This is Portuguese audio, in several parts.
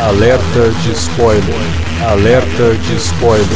Alerta de spoiler. Alerta de spoiler.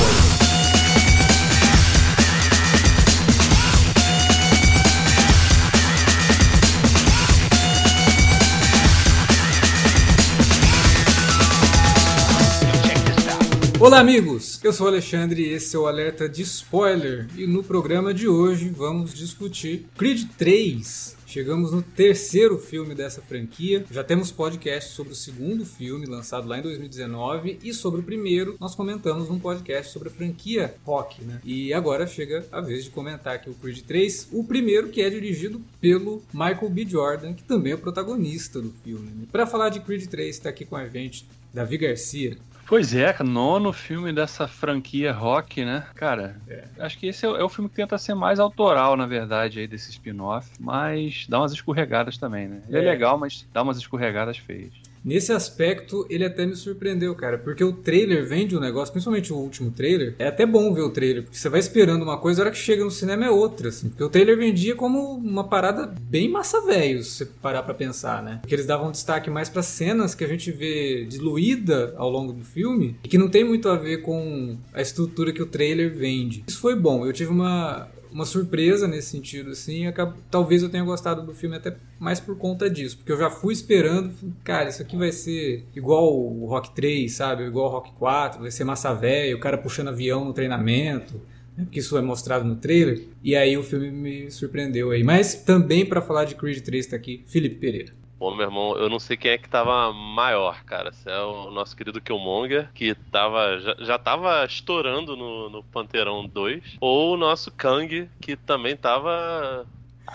Olá, amigos! Eu sou o Alexandre e esse é o Alerta de Spoiler. E no programa de hoje vamos discutir Creed 3. Chegamos no terceiro filme dessa franquia. Já temos podcast sobre o segundo filme, lançado lá em 2019, e sobre o primeiro nós comentamos num podcast sobre a franquia Rock, né? E agora chega a vez de comentar aqui o Creed 3, o primeiro que é dirigido pelo Michael B. Jordan, que também é protagonista do filme. Para falar de Creed 3, está aqui com a gente Davi Garcia. Pois é, nono filme dessa franquia rock, né? Cara, é. acho que esse é, é, o filme que tenta ser mais autoral, na verdade, aí desse spin-off, mas dá umas escorregadas também, né? Ele é, é legal, mas dá umas escorregadas feias. Nesse aspecto, ele até me surpreendeu, cara, porque o trailer vende um negócio, principalmente o último trailer. É até bom ver o trailer, porque você vai esperando uma coisa, a hora que chega no cinema é outra, assim. Porque o trailer vendia como uma parada bem massa velho, se você parar pra pensar, né? Porque eles davam destaque mais para cenas que a gente vê diluída ao longo do filme e que não tem muito a ver com a estrutura que o trailer vende. Isso foi bom. Eu tive uma uma surpresa nesse sentido, assim. Talvez eu tenha gostado do filme até mais por conta disso, porque eu já fui esperando, cara, isso aqui vai ser igual o Rock 3, sabe? Igual o Rock 4, vai ser massa velha, o cara puxando avião no treinamento. Né? Porque isso é mostrado no trailer. E aí o filme me surpreendeu aí. Mas também para falar de Creed 3 tá aqui Felipe Pereira. Bom, meu irmão, eu não sei quem é que tava maior, cara. Se é o nosso querido Killmonger, que tava, já, já tava estourando no, no Panteirão 2, ou o nosso Kang, que também tava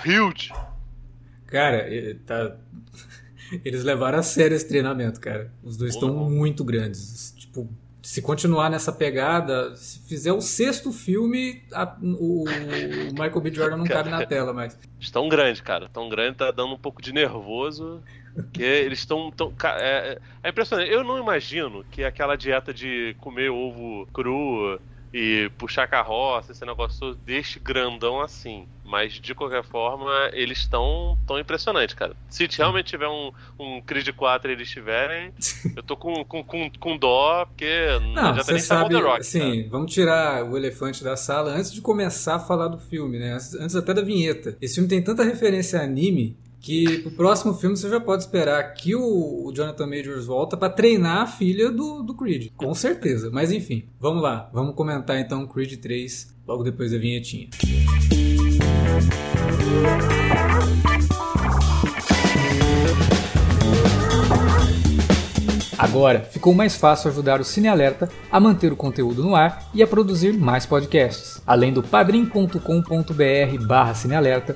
huge. Cara, tá... eles levaram a sério esse treinamento, cara. Os dois estão muito grandes. Tipo, se continuar nessa pegada, se fizer o sexto filme, a, o, Michael B. Jordan não cara, cabe na tela mais. Estão grande, cara. Tão grande, tá dando um pouco de nervoso. Que eles estão. Tão, é, é impressionante. Eu não imagino que aquela dieta de comer ovo cru e puxar carroça, esse negócio deste grandão assim. Mas de qualquer forma, eles estão tão impressionantes, cara. Se realmente tiver um, um Creed 4 e eles tiverem, eu tô com, com, com, com dó, porque não, já tá nem sabe, The Rock. Sim, tá? vamos tirar o elefante da sala antes de começar a falar do filme, né? Antes, antes até da vinheta. Esse filme tem tanta referência a anime que pro próximo filme você já pode esperar que o, Jonathan Majors volta para treinar a filha do, do Creed, com certeza. Mas enfim, vamos lá, vamos comentar então Creed 3 logo depois da vinhetinha. Agora ficou mais fácil ajudar o Cine Alerta a manter o conteúdo no ar e a produzir mais podcasts. Além do padrim.com.br/barra cinealerta,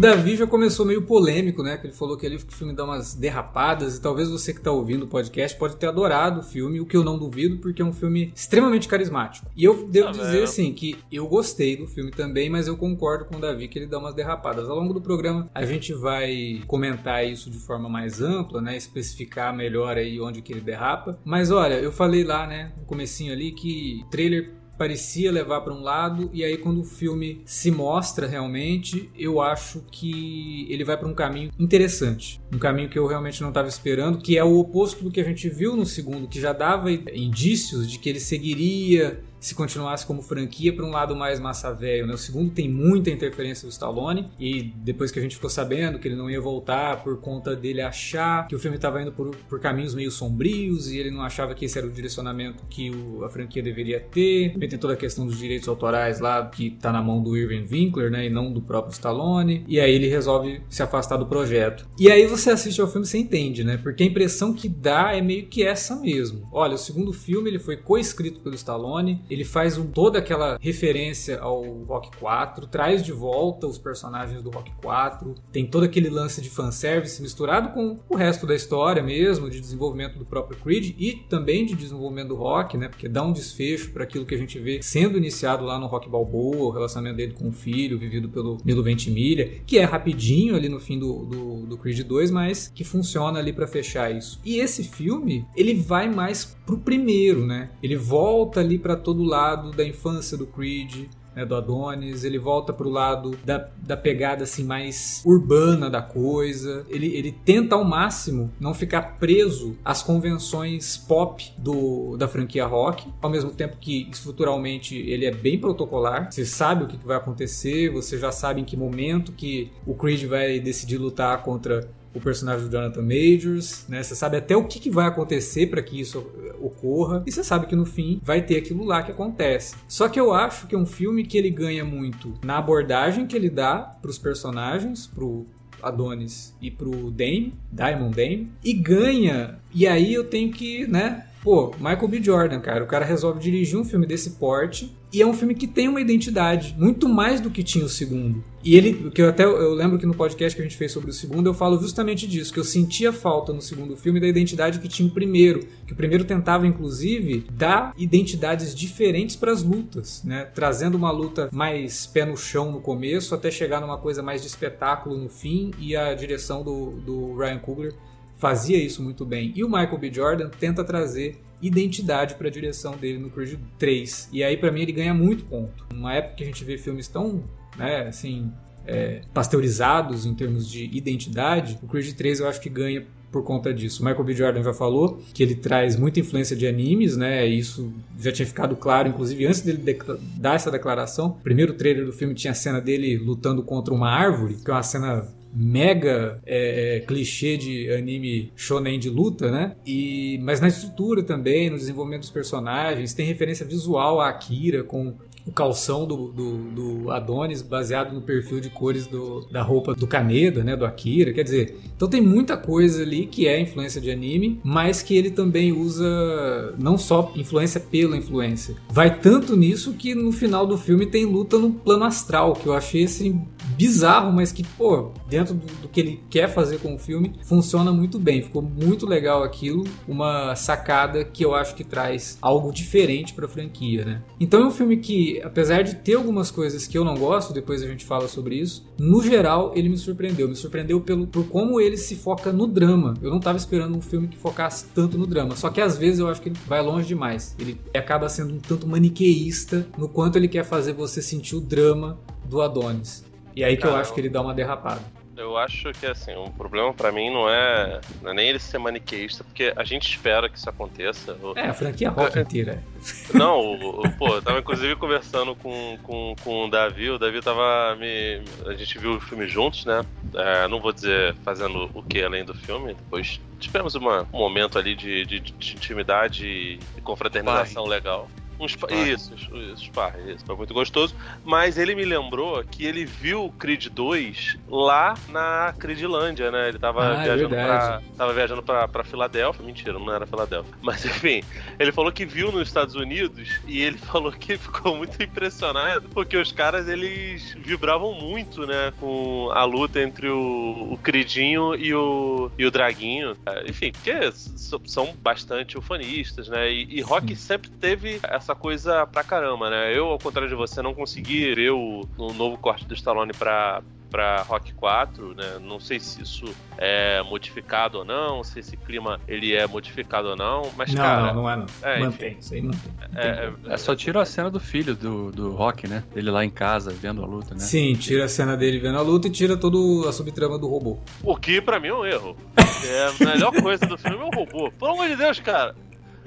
Davi já começou meio polêmico, né? Que ele falou que ali o filme dá umas derrapadas e talvez você que está ouvindo o podcast pode ter adorado o filme, o que eu não duvido, porque é um filme extremamente carismático. E eu devo ah, dizer, assim, que eu gostei do filme também, mas eu concordo com o Davi que ele dá umas derrapadas. Ao longo do programa a gente vai comentar isso de forma mais ampla, né? Especificar melhor aí onde que ele derrapa. Mas olha, eu falei lá, né, no comecinho ali que trailer parecia levar para um lado e aí quando o filme se mostra realmente, eu acho que ele vai para um caminho interessante, um caminho que eu realmente não estava esperando, que é o oposto do que a gente viu no segundo, que já dava indícios de que ele seguiria se continuasse como franquia para um lado mais massa velho, né? O segundo tem muita interferência do Stallone e depois que a gente ficou sabendo que ele não ia voltar por conta dele achar que o filme estava indo por, por, caminhos meio sombrios e ele não achava que esse era o direcionamento que o, a franquia deveria ter. Também tem toda a questão dos direitos autorais lá que tá na mão do Irving Winkler, né, e não do próprio Stallone. E aí ele resolve se afastar do projeto. E aí você assiste ao filme e entende, né? Porque a impressão que dá é meio que essa mesmo. Olha, o segundo filme ele foi co-escrito pelo Stallone, ele faz um, toda aquela referência ao Rock 4, traz de volta os personagens do Rock 4, tem todo aquele lance de fanservice misturado com o resto da história mesmo, de desenvolvimento do próprio Creed e também de desenvolvimento do Rock, né? Porque dá um desfecho para aquilo que a gente vê sendo iniciado lá no Rock Balboa, o relacionamento dele com o filho, vivido pelo Milo Ventimiglia, que é rapidinho ali no fim do, do, do Creed 2, mas que funciona ali para fechar isso. E esse filme, ele vai mais pro primeiro, né? Ele volta ali para todo lado da infância do Creed, né, do Adonis, ele volta pro lado da, da pegada assim mais urbana da coisa. Ele, ele tenta ao máximo não ficar preso às convenções pop do, da franquia rock, ao mesmo tempo que estruturalmente ele é bem protocolar. Você sabe o que vai acontecer, você já sabe em que momento que o Creed vai decidir lutar contra o personagem do Jonathan Majors, né? Você sabe até o que, que vai acontecer para que isso ocorra e você sabe que no fim vai ter aquilo lá que acontece. Só que eu acho que é um filme que ele ganha muito na abordagem que ele dá para os personagens, pro Adonis e pro Dame, Diamond Dame, e ganha. E aí eu tenho que, né, Pô, Michael B. Jordan, cara, o cara resolve dirigir um filme desse porte e é um filme que tem uma identidade, muito mais do que tinha o segundo. E ele, que eu até eu lembro que no podcast que a gente fez sobre o segundo, eu falo justamente disso, que eu sentia falta no segundo filme da identidade que tinha o primeiro, que o primeiro tentava inclusive dar identidades diferentes para as lutas, né? Trazendo uma luta mais pé no chão no começo até chegar numa coisa mais de espetáculo no fim e a direção do, do Ryan Coogler fazia isso muito bem. E o Michael B. Jordan tenta trazer identidade para a direção dele no Creed 3. E aí, para mim, ele ganha muito ponto. Numa época que a gente vê filmes tão, né, assim, é, pasteurizados em termos de identidade, o Creed 3 eu acho que ganha por conta disso. O Michael B. Jordan já falou que ele traz muita influência de animes, né? Isso já tinha ficado claro, inclusive antes dele dar essa declaração. O primeiro trailer do filme tinha a cena dele lutando contra uma árvore, que é uma cena mega é, é, clichê de anime shonen de luta, né? E, mas na estrutura também, no desenvolvimento dos personagens, tem referência visual a Akira com o calção do, do, do, Adonis baseado no perfil de cores do, da roupa do Kaneda, né, do Akira, quer dizer, então tem muita coisa ali que é influência de anime, mas que ele também usa não só influência pela influência. Vai tanto nisso que no final do filme tem luta no plano astral, que eu achei assim bizarro, mas que, pô, dentro do, do que ele quer fazer com o filme, funciona muito bem. Ficou muito legal aquilo, uma sacada que eu acho que traz algo diferente para a franquia, né? Então é um filme que, apesar de ter algumas coisas que eu não gosto, depois a gente fala sobre isso, no geral ele me surpreendeu. Me surpreendeu pelo, por como ele se foca no drama. Eu não estava esperando um filme que focasse tanto no drama. Só que às vezes eu acho que ele vai longe demais. Ele acaba sendo um tanto maniqueísta no quanto ele quer fazer você sentir o drama do Adonis. E aí que eu acho que ele dá uma derrapada. Eu acho que assim, o problema para mim não é, não é nem ele ser maniqueísta, porque a gente espera que isso aconteça. É, a franquia rock é, inteira. Não, o, o, pô, eu tava inclusive conversando com, com, com o Davi, o Davi tava me. A gente viu o filme juntos, né? É, não vou dizer fazendo o que além do filme, depois tivemos uma, um momento ali de, de, de intimidade e confraternização legal. Um spa... Isso, isso, Sparre, isso, foi muito gostoso. Mas ele me lembrou que ele viu o Creed 2 lá na Creedlândia, né? Ele tava ah, é viajando é pra. Tava viajando pra, pra Filadélfia. Mentira, não era Filadélfia. Mas enfim, ele falou que viu nos Estados Unidos e ele falou que ficou muito impressionado porque os caras eles vibravam muito, né? Com a luta entre o, o Creedinho e o, e o Draguinho. Enfim, porque são bastante ufanistas, né? E, e Rock sempre teve essa essa coisa pra caramba, né? Eu, ao contrário de você, não consegui ver o, o novo corte do Stallone pra, para Rock 4, né? Não sei se isso é modificado ou não, se esse clima ele é modificado ou não, mas não, cara, não, não é não. É, mantém, isso aí mantém. É, é, é, só tira a cena do filho do, do Rock, né? Ele lá em casa vendo a luta, né? Sim, tira a cena dele vendo a luta e tira toda a subtrama do robô. O que para mim é um erro. é a melhor coisa do filme é o robô. Pelo amor de Deus, cara.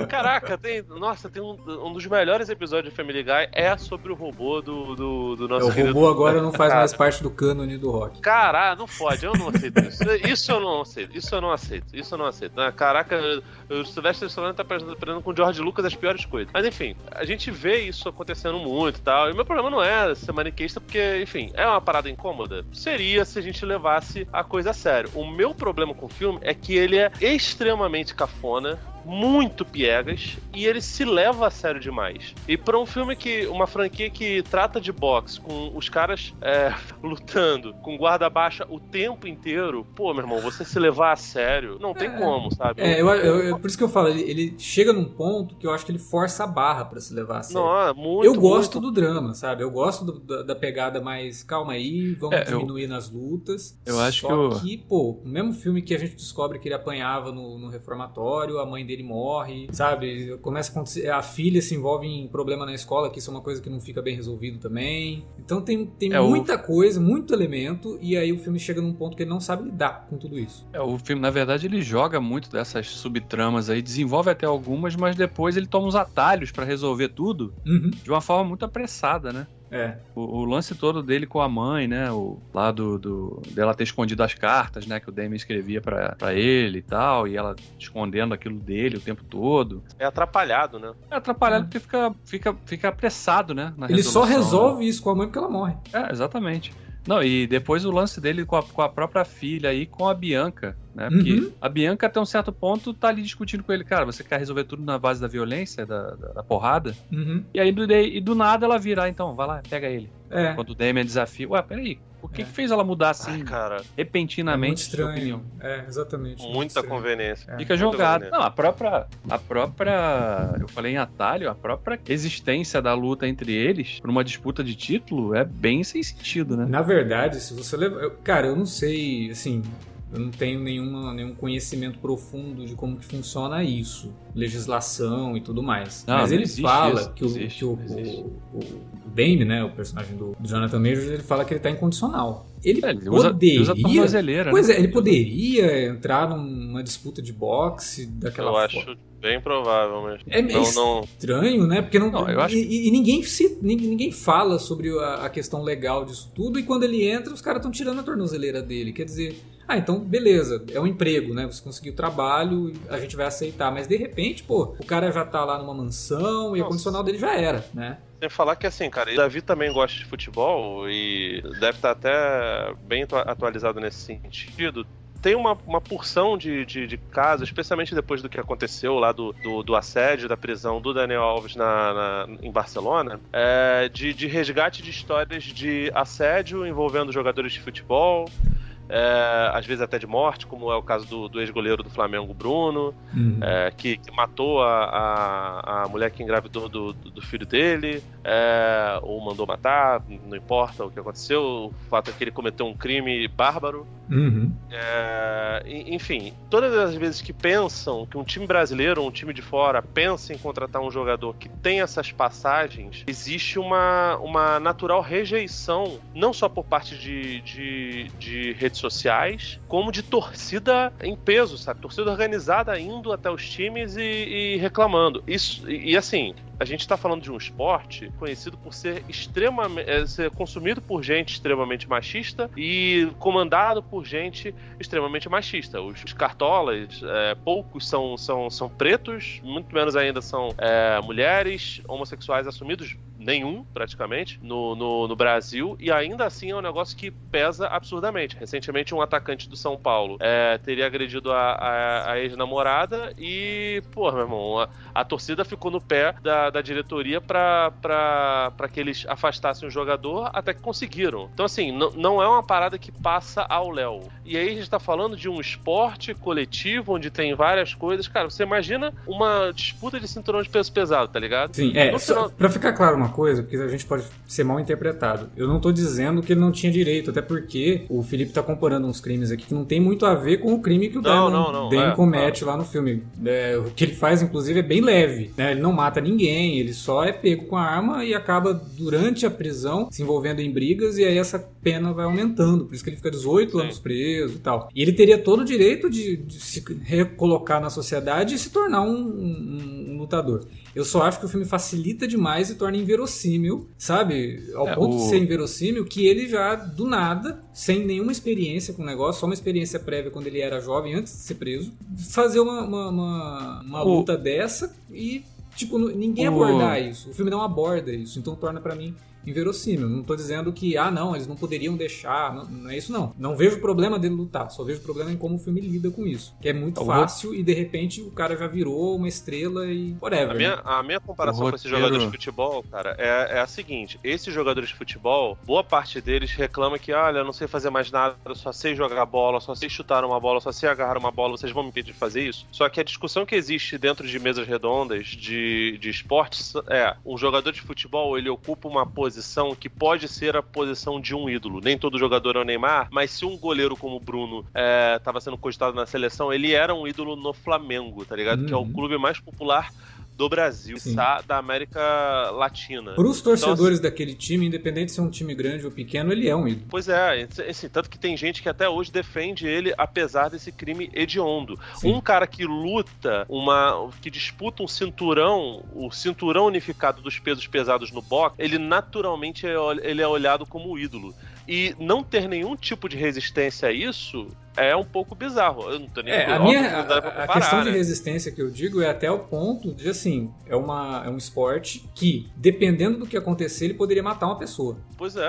Caraca, tem. Nossa, tem um, um dos melhores episódios de Family Guy é sobre o robô do, do, do nosso É, o robô agora não faz Cara, mais parte do cânone do rock. Caralho, não pode, eu não aceito isso. Isso eu não aceito, isso eu não aceito, isso eu não aceito. Ah, Caraca, o Sylvester Stallone tá aprendendo com o George Lucas as piores coisas. Mas enfim, a gente vê isso acontecendo muito e tal. E o meu problema não é ser maniqueísta, porque, enfim, é uma parada incômoda. Seria se a gente levasse a coisa a sério. O meu problema com o filme é que ele é extremamente cafona. Muito piegas e ele se leva a sério demais. E pra um filme que. Uma franquia que trata de boxe com os caras é, lutando com guarda baixa o tempo inteiro, pô, meu irmão, você se levar a sério, não tem É. como, sabe? É, eu, eu- eu- por isso que eu falo, ele, ele chega num ponto que eu acho que ele força a barra pra se levar a sério. Não, é muito. eu gosto muito. do drama, sabe? Eu gosto do- da, da pegada mais calma aí, vamos É, eu- diminuir nas lutas. eu acho Só que o- que, pô, o mesmo filme que a gente descobre que ele apanhava no, no reformatório, a mãe dele morre, sabe? Começa a acontecer, a filha se envolve em problema na escola, que isso é uma coisa que não fica bem resolvido também. Então tem, tem É, o- muita coisa, muito elemento, e aí o filme chega num ponto que ele não sabe lidar com tudo isso. É, o filme, na verdade, ele joga muito dessas subtramas aí, desenvolve até algumas, mas depois ele toma uns atalhos pra resolver tudo Uhum. de uma forma muito apressada, né? É. O, o lance todo dele com a mãe, né? O, lá do, do- dela ter escondido as cartas, né? Que o Damien escrevia pra, pra ele e tal, e ela escondendo aquilo dele o tempo todo. É atrapalhado, né? É atrapalhado porque fica, fica, fica apressado, né? na Ele só resolução, resolve isso com a mãe porque ela morre. né? É, exatamente. Não, e depois o lance dele com a, com a própria filha e com a Bianca, né? Porque Uhum. a Bianca, até um certo ponto, tá ali discutindo com ele, cara, você quer resolver tudo na base da violência, da, da, da porrada? Uhum. E aí, do, e do nada, ela vira, ah, então, vai lá, pega ele. É. Quando o Damien desafia, ué, peraí, por que, É. que fez ela mudar assim, Ai, cara, É muito repentinamente estranho. opinião? É, exatamente. muito muita estranho. conveniência. É. Fica conveniência. Não, a própria. A própria. Eu falei em atalho, a própria existência da luta entre eles, por uma disputa de título, é bem sem sentido, né? Na verdade, se você leva. eu- Cara, eu não sei, assim. Eu não tenho nenhuma, nenhum conhecimento profundo de como que funciona isso, legislação e tudo mais. Não, Mas não ele fala isso, que, o, existe, que o, não o, o Dame, né, o personagem do, do Jonathan Majors, ele fala que ele tá incondicional. Ele É, ele usa, poderia. usa tornozeleira. Pois né? é, ele poderia entrar numa disputa de boxe daquela Eu forma. acho bem provável, mas. É meio não, não. estranho, né? Porque não, Não, eu acho- e, e- ninguém se ninguém, ninguém fala sobre a, a questão legal disso tudo e quando ele entra os caras estão tirando a tornozeleira dele. Quer dizer, ah, então beleza, é um emprego, né? Você conseguiu trabalho, a gente vai aceitar. Mas de repente, pô, o cara já tá lá numa mansão e o condicional dele já era, né? Sem falar que assim, cara, o Davi também gosta de futebol e deve estar até bem atua- atualizado nesse sentido. Tem uma, uma porção de, de, de casos, especialmente depois do que aconteceu lá do, do, do assédio, da prisão do Daniel Alves na, na- em Barcelona, é, de, de resgate de histórias de assédio envolvendo jogadores de futebol, é, às vezes até de morte, como é o caso do, do ex-goleiro do Flamengo, Bruno é, que, que matou a, a, a mulher que engravidou do, do, do filho dele, é, ou mandou matar, não importa o que aconteceu, o fato é que ele cometeu um crime bárbaro. Uhum. É, enfim, todas as vezes que pensam que um time brasileiro ou um time de fora pensa em contratar um jogador que tem essas passagens, existe uma, uma natural rejeição, não só por parte de, de, de redes sociais, como de torcida em peso, sabe? Torcida organizada indo até os times e, e reclamando. Isso, e, e assim, a gente está falando de um esporte conhecido por ser extremamente é, ser consumido por gente extremamente machista e comandado por gente extremamente machista. Os, os cartolas, é, poucos são, são, são pretos, muito menos ainda são é, mulheres, homossexuais assumidos, nenhum praticamente, no, no, no Brasil, e ainda assim é um negócio que pesa absurdamente. Recentemente, um atacante do São Paulo é, teria agredido a, a, a ex-namorada e, pô, meu irmão, a, a torcida ficou no pé da, da diretoria para que eles afastassem o jogador, até que conseguiram. Então, assim, não- é uma parada que passa ao Léo. E aí a gente tá falando de um esporte coletivo, onde tem várias coisas. Cara, você imagina uma disputa de cinturão de peso pesado, tá ligado? Sim, é, No final- pra ficar claro uma coisa, porque a gente pode ser mal interpretado. Eu não tô dizendo que ele não tinha direito, até porque o Felipe tá comparando uns crimes aqui que não tem muito a ver com o crime que o Não, não, não, é, comete lá no filme. É, o que ele faz, inclusive, é bem leve. né? Ele não mata ninguém, ele só é pego com a arma e acaba, durante a prisão, se envolvendo em brigas, e aí essa pena vai aumentando. Por isso que ele fica 18 Sim. anos preso e tal. E ele teria todo o direito de, de se recolocar na sociedade e se tornar um, um- um lutador. Eu só acho que o filme facilita demais e torna inverossímil, sabe? Ao É, ponto o- de ser inverossímil que ele já, do nada, sem nenhuma experiência com o negócio, só uma experiência prévia quando ele era jovem, antes de ser preso, fazer uma, uma, uma, uma O- luta dessa e, tipo, ninguém O- abordar isso. O filme não aborda isso, então torna pra mim inverossímil. Não tô dizendo que, ah, não, eles não poderiam deixar. Não, não é isso, não. Não vejo problema dele lutar, só vejo problema em como o filme lida com isso. Que é muito fácil e de repente o cara já virou uma estrela e whatever. A né? minha, a minha comparação com esses jogadores de futebol, cara, é, é a seguinte: esses jogadores de futebol, boa parte deles reclama que, olha, eu não sei fazer mais nada, eu só sei jogar bola, só sei chutar uma bola, só sei agarrar uma bola, vocês vão me impedir de fazer isso? Só que a discussão que existe dentro de mesas redondas de, de esportes é: um jogador de futebol ele ocupa uma posição que pode ser a posição de um ídolo. Nem todo jogador é o Neymar, mas se um goleiro como o Bruno estava sendo cogitado na seleção, ele era um ídolo no Flamengo, tá ligado? Que é o Uhum. clube mais popular do Brasil, Sim. sa- da América Latina. Para os torcedores Então, daquele time, independente se é um time grande ou pequeno, ele é um ídolo. Pois é, assim, tanto que tem gente que até hoje defende ele apesar desse crime hediondo. Sim. Um cara que luta, uma que disputa um cinturão, o cinturão unificado dos pesos pesados no boxe, ele naturalmente é, ele é olhado como ídolo. E não ter nenhum tipo de resistência a isso é um pouco bizarro. Eu não tô nem É, a óbvio minha a, a comparar, questão de né? resistência que eu digo é até o ponto de assim, é, uma, é um esporte que, dependendo do que acontecer, ele poderia matar uma pessoa. Pois é,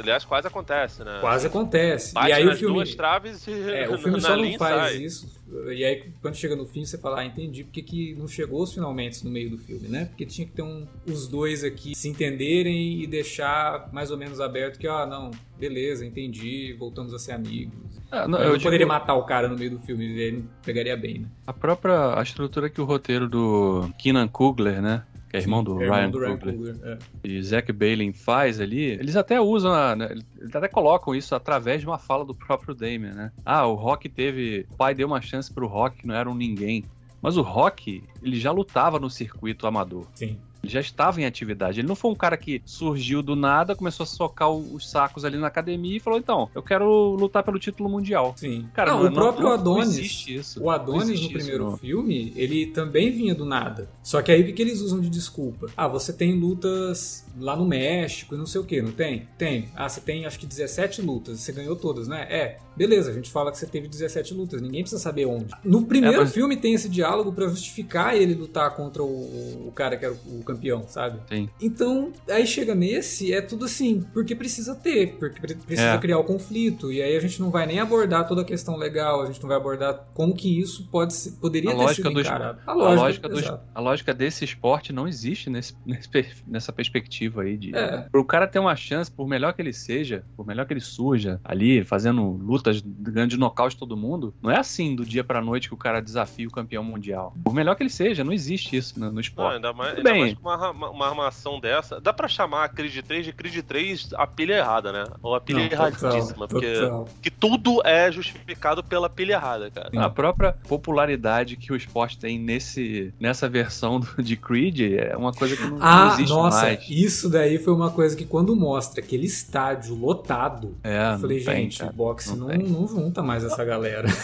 aliás, quase acontece, né? Quase acontece. Bate e aí o filme duas traves e É, o filme só não faz sai. isso. E aí, quando chega no fim, você fala, ah, entendi porque que não chegou os finalmente no meio do filme, né? Porque tinha que ter um, os dois aqui se entenderem e deixar mais ou menos aberto que, ah, não, beleza, entendi, voltamos a ser amigos. Ah, não, eu não digo, poderia matar o cara no meio do filme, ele pegaria bem, né? a própria a estrutura que o roteiro do Keenan Coogler, né? Que é irmão do É, irmão Ryan do Ryan. Coogler, é. e Zack Bailey faz ali, eles até usam, né, eles até colocam isso através de uma fala do próprio Damien, né? Ah, o Rock teve, o pai deu uma chance pro Rock, que não era um ninguém. Mas o Rock, ele já lutava no circuito amador. Sim. Ele já estava em atividade. Ele não foi um cara que surgiu do nada, começou a socar os sacos ali na academia e falou: então, eu quero lutar pelo título mundial. Sim. Cara, não, não- o próprio não- não Adonis. existe isso. O Adonis Não no isso, primeiro não. filme, ele também vinha do nada. Só que aí o que eles usam de desculpa? Ah, você tem lutas lá no México e não sei o que, não tem? Tem. Ah, você tem acho que 17 lutas, você ganhou todas, né? É. Beleza, a gente fala que você teve 17 lutas, ninguém precisa saber onde. No primeiro É, mas- filme tem esse diálogo pra justificar ele lutar contra o, o cara que era o, o campeão, sabe? Sim. Então, aí chega nesse, é tudo assim, porque precisa ter, porque pre- precisa É. criar o conflito, e aí a gente não vai nem abordar toda a questão legal, a gente não vai abordar como que isso pode ser, poderia A ter lógica sido encarado. A A lógica, lógica, dos- a lógica desse esporte não existe nesse, nesse nessa perspectiva aí de. É. Pro cara ter uma chance, por melhor que ele seja, por melhor que ele surja ali, fazendo lutas ganhando de nocaute todo mundo, não é assim do dia pra noite que o cara desafia o campeão mundial. Por melhor que ele seja, não existe isso no, no Não, esporte. ainda mais, ainda bem. mais uma, uma, armação dessa. Dá pra chamar a Creed 3 de Creed 3 a pilha errada, né? Ou a pilha Não, total, erradíssima. Porque total. que tudo é justificado pela pilha errada, cara. Sim. A própria popularidade que o esporte tem nesse, nessa versão do- de Creed é uma coisa que não, não Ah, existe nossa, mais. isso daí foi uma coisa que quando mostra aquele estádio lotado, É, eu falei, não tem, gente, cara. boxe não não, tem. não junta mais essa galera.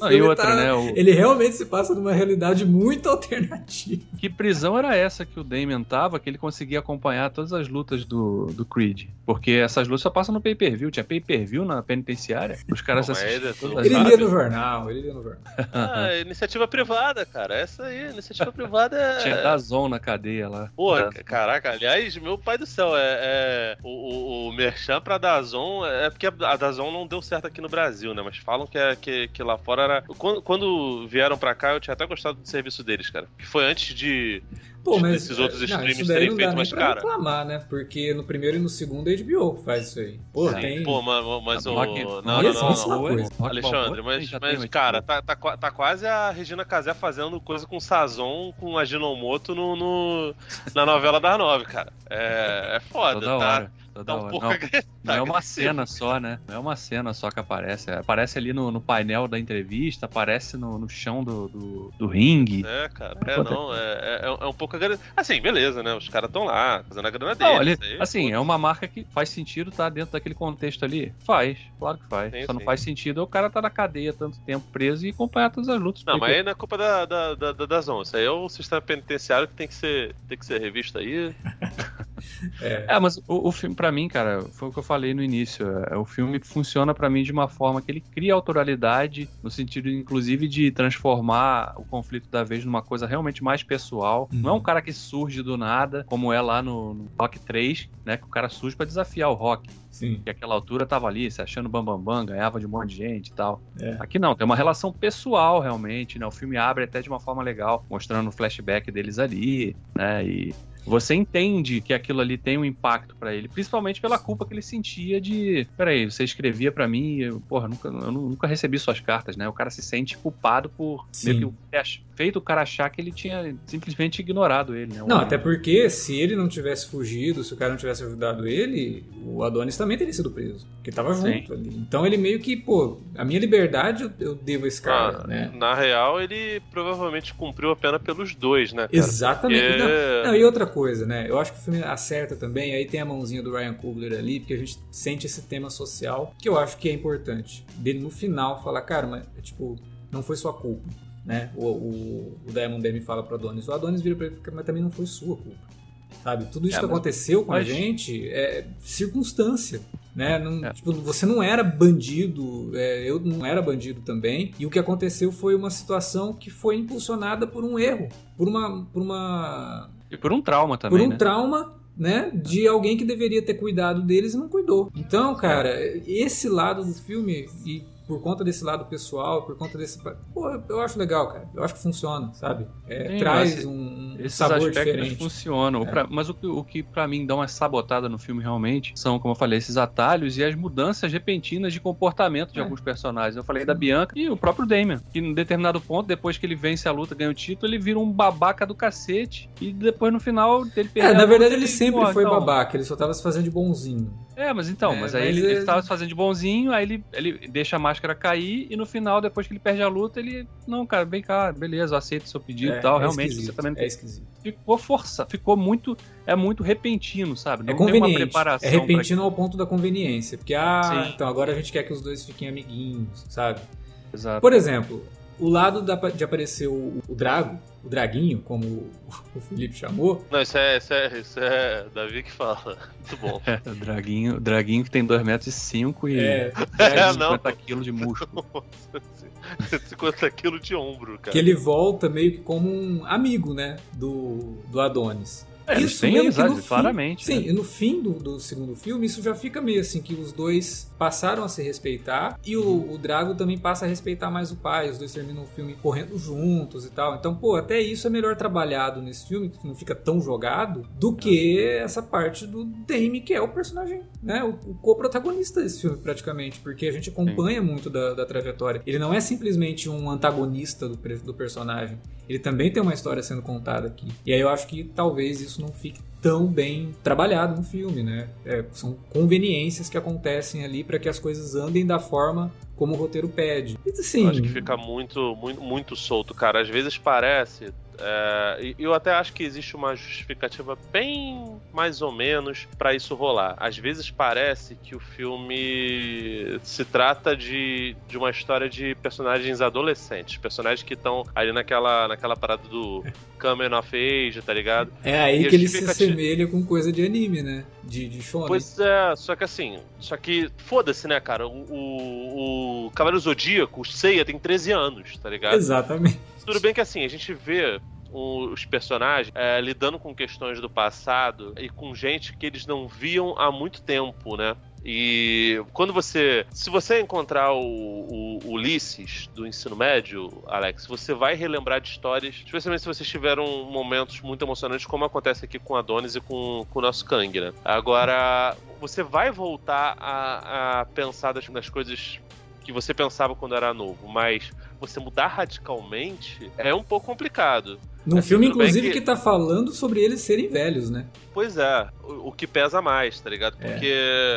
Não, e outra, tá- né? o- Ele realmente se passa numa realidade muito alternativa. Que prisão era essa que o Damien tava, que ele conseguia acompanhar todas as lutas do, do Creed? Porque essas lutas só passam no pay-per-view. Tinha pay-per-view na penitenciária. Os caras assistiam ele- todas Ele lia no jornal, ele lia no jornal. Ah, iniciativa privada, cara. Essa aí, iniciativa privada é. Tinha Dazon na cadeia lá. Porra, Da- caraca, aliás, meu pai do céu, é, é- o, o, o Merchan pra Dazon, é porque a Dazon não deu certo aqui no Brasil, né? Mas falam que, é, que, que lá fora era. Quando, quando vieram pra cá, eu tinha até gostado do serviço deles, cara. Que foi antes de. Pô, mas desses outros não, streams isso daí terem não feito, pra cara. reclamar, né? Porque no primeiro e no segundo a HBO faz isso aí. Pô, Sim. tem... Pô, mas, mas o. Rock- Não, não, não, não. Alexandre, mas, mas cara, tá, tá, tá quase a Regina Casé fazendo coisa com Sazon, com a Ginomoto no, no- na novela das nove, cara. É, é foda, Toda tá? Tá um pouco Não, Não tá é uma cena só, né? Não é uma cena só que aparece. É, Aparece ali no, no painel da entrevista, aparece no, no chão do, do, do ringue. É, cara. É, não, é, é, é um pouco agressivo. Assim, beleza, né? Os caras estão lá, fazendo a grana deles. Não, ele, aí, assim, foda-se. é uma marca que faz sentido estar dentro daquele contexto ali? Faz, claro que faz. Sim, Só não sim. faz sentido o cara tá na cadeia tanto tempo preso e acompanhar todas as lutas. Não, Porque- mas aí não é culpa da, da, da, da. Isso aí é o sistema penitenciário que tem que ser, tem que ser revisto aí. É. É, mas o, o filme, pra mim, cara, foi o que eu falei no início. É, o filme funciona pra mim de uma forma que ele cria autoralidade, no sentido, inclusive, de transformar o conflito da vez numa coisa realmente mais pessoal. Uhum. Não é um cara que surge do nada, como é lá no, no Rock 3, né? Que o cara surge pra desafiar o Rock. Sim. Que aquela altura tava ali, se achando bambambam, bam, bam, ganhava de um monte de gente e tal. É. Aqui não, tem uma relação pessoal realmente, né? O filme abre até de uma forma legal, mostrando o flashback deles ali, né? E você entende que aquilo ali tem um impacto pra ele, principalmente pela culpa que ele sentia de, peraí, você escrevia pra mim, e eu, porra, nunca, eu nu- nunca recebi suas cartas, né? O cara se sente culpado por Sim. meio que feito o cara achar que ele tinha simplesmente ignorado ele, né? Não, até porque se ele não tivesse fugido, se o cara não tivesse ajudado ele, o Adonis também teria sido preso. Porque tava Sim. junto ali. Então ele meio que, pô, a minha liberdade eu, eu devo a esse cara, Ah, né? Na real, ele provavelmente cumpriu a pena pelos dois, né? Cara? Exatamente. Porque- Não, não, e outra coisa, né? Eu acho que o filme acerta também, aí tem a mãozinha do Ryan Coogler ali, porque a gente sente esse tema social, que eu acho que é importante. Dele no final falar, cara, mas tipo, não foi sua culpa, né? O, o, o Diamond Demi fala pro Adonis, o Adonis vira pra ele, mas também não foi sua culpa. Sabe? Tudo isso É, que aconteceu com a gente é circunstância. Né? Não- É. tipo, você não era bandido, é, eu não era bandido também, e o que aconteceu foi uma situação que foi impulsionada por um erro, por uma, por uma E por um trauma também, por um né? trauma, né, de alguém que deveria ter cuidado deles e não cuidou. Então, cara, esse lado do filme e por conta desse lado pessoal, por conta desse, pô, eu acho legal, cara. Eu acho que funciona, sabe? É, Sim, traz esse- um, um Esses sabor diferente. funcionam. É. Pra- mas o que, o que para mim dá uma sabotada no filme realmente são, como eu falei, esses atalhos e as mudanças repentinas de comportamento de É. alguns personagens. Eu falei da Bianca e o próprio Damien, que em determinado ponto, depois que ele vence a luta, ganha o título, ele vira um babaca do cacete e depois no final dele É, perder na verdade luta, ele sempre foi então- babaca, ele só tava se fazendo de bonzinho. É, mas então, É, mas aí mas ele, é- ele tava se fazendo de bonzinho, aí ele, ele deixa a máscara cair e no final, depois que ele perde a luta, ele, não, cara, vem cá, beleza, aceito o seu pedido É, e tal, é realmente, você também é esquisito. ficou força, ficou muito, é muito repentino, sabe? É Não tem uma conveniente. preparação. É repentino ao ponto da conveniência. Porque, ah, Sim. então agora a gente quer que os dois fiquem amiguinhos, sabe? Exato. Por exemplo, o lado da- de aparecer o, o Drago, o Draguinho, como o, Felipe chamou, Não, isso é, isso é, isso é Davi que fala. Muito bom. É, o draguinho, o draguinho que tem 2,5 metros e, cinco e é, É, não. 50 quilos de músculo. 50 quilos de ombro, cara. que ele volta meio que como um amigo, né, do, do Adonis. É, meio que amizade, fim- claramente, Sim, né? e no fim do, do segundo filme, isso já fica meio assim, que os dois passaram a se respeitar e o, o Drago também passa a respeitar mais o pai. Os dois terminam o filme correndo juntos e tal. Então, pô, até isso é melhor trabalhado nesse filme, que não fica tão jogado, do que essa parte do Dame, que é o personagem, né? O, o co-protagonista desse filme, praticamente, porque a gente acompanha muito da, da trajetória. Ele não é simplesmente um antagonista do, do personagem. Ele também tem uma história sendo contada aqui. E aí eu acho que talvez isso não fique tão bem trabalhado no filme, né? É, são conveniências que acontecem ali para que as coisas andem da forma como o roteiro pede. Assim, Eu acho que fica muito, muito, muito solto, cara. Às vezes parece. É, eu até acho que existe uma justificativa bem mais ou menos pra isso rolar. Às vezes parece que o filme se trata de, de uma história de personagens adolescentes, personagens que estão ali naquela, naquela parada do Coming of Age, tá ligado? é aí e que ele se assemelha com coisa de anime, né? De, de shonen. Pois é, só que assim, só que foda-se, né, cara? O, o, o Cavaleiro Zodíaco, o Seiya, tem 13 anos, tá ligado? Exatamente. Tudo bem que assim, a gente vê os personagens é, lidando com questões do passado e com gente que eles não viam há muito tempo, né? E quando você. Se você encontrar o, o, Ulisses do ensino médio, Alex, você vai relembrar de histórias, especialmente se vocês tiveram momentos muito emocionantes, como acontece aqui com Adonis e com, com o nosso Kang, né? Agora, você vai voltar a, a pensar das, das coisas que você pensava quando era novo, mas você mudar radicalmente é um pouco complicado. Num Assim, filme, inclusive, que- que... tá falando sobre eles serem velhos, né? Pois é, o, o que pesa mais, tá ligado? É. Porque,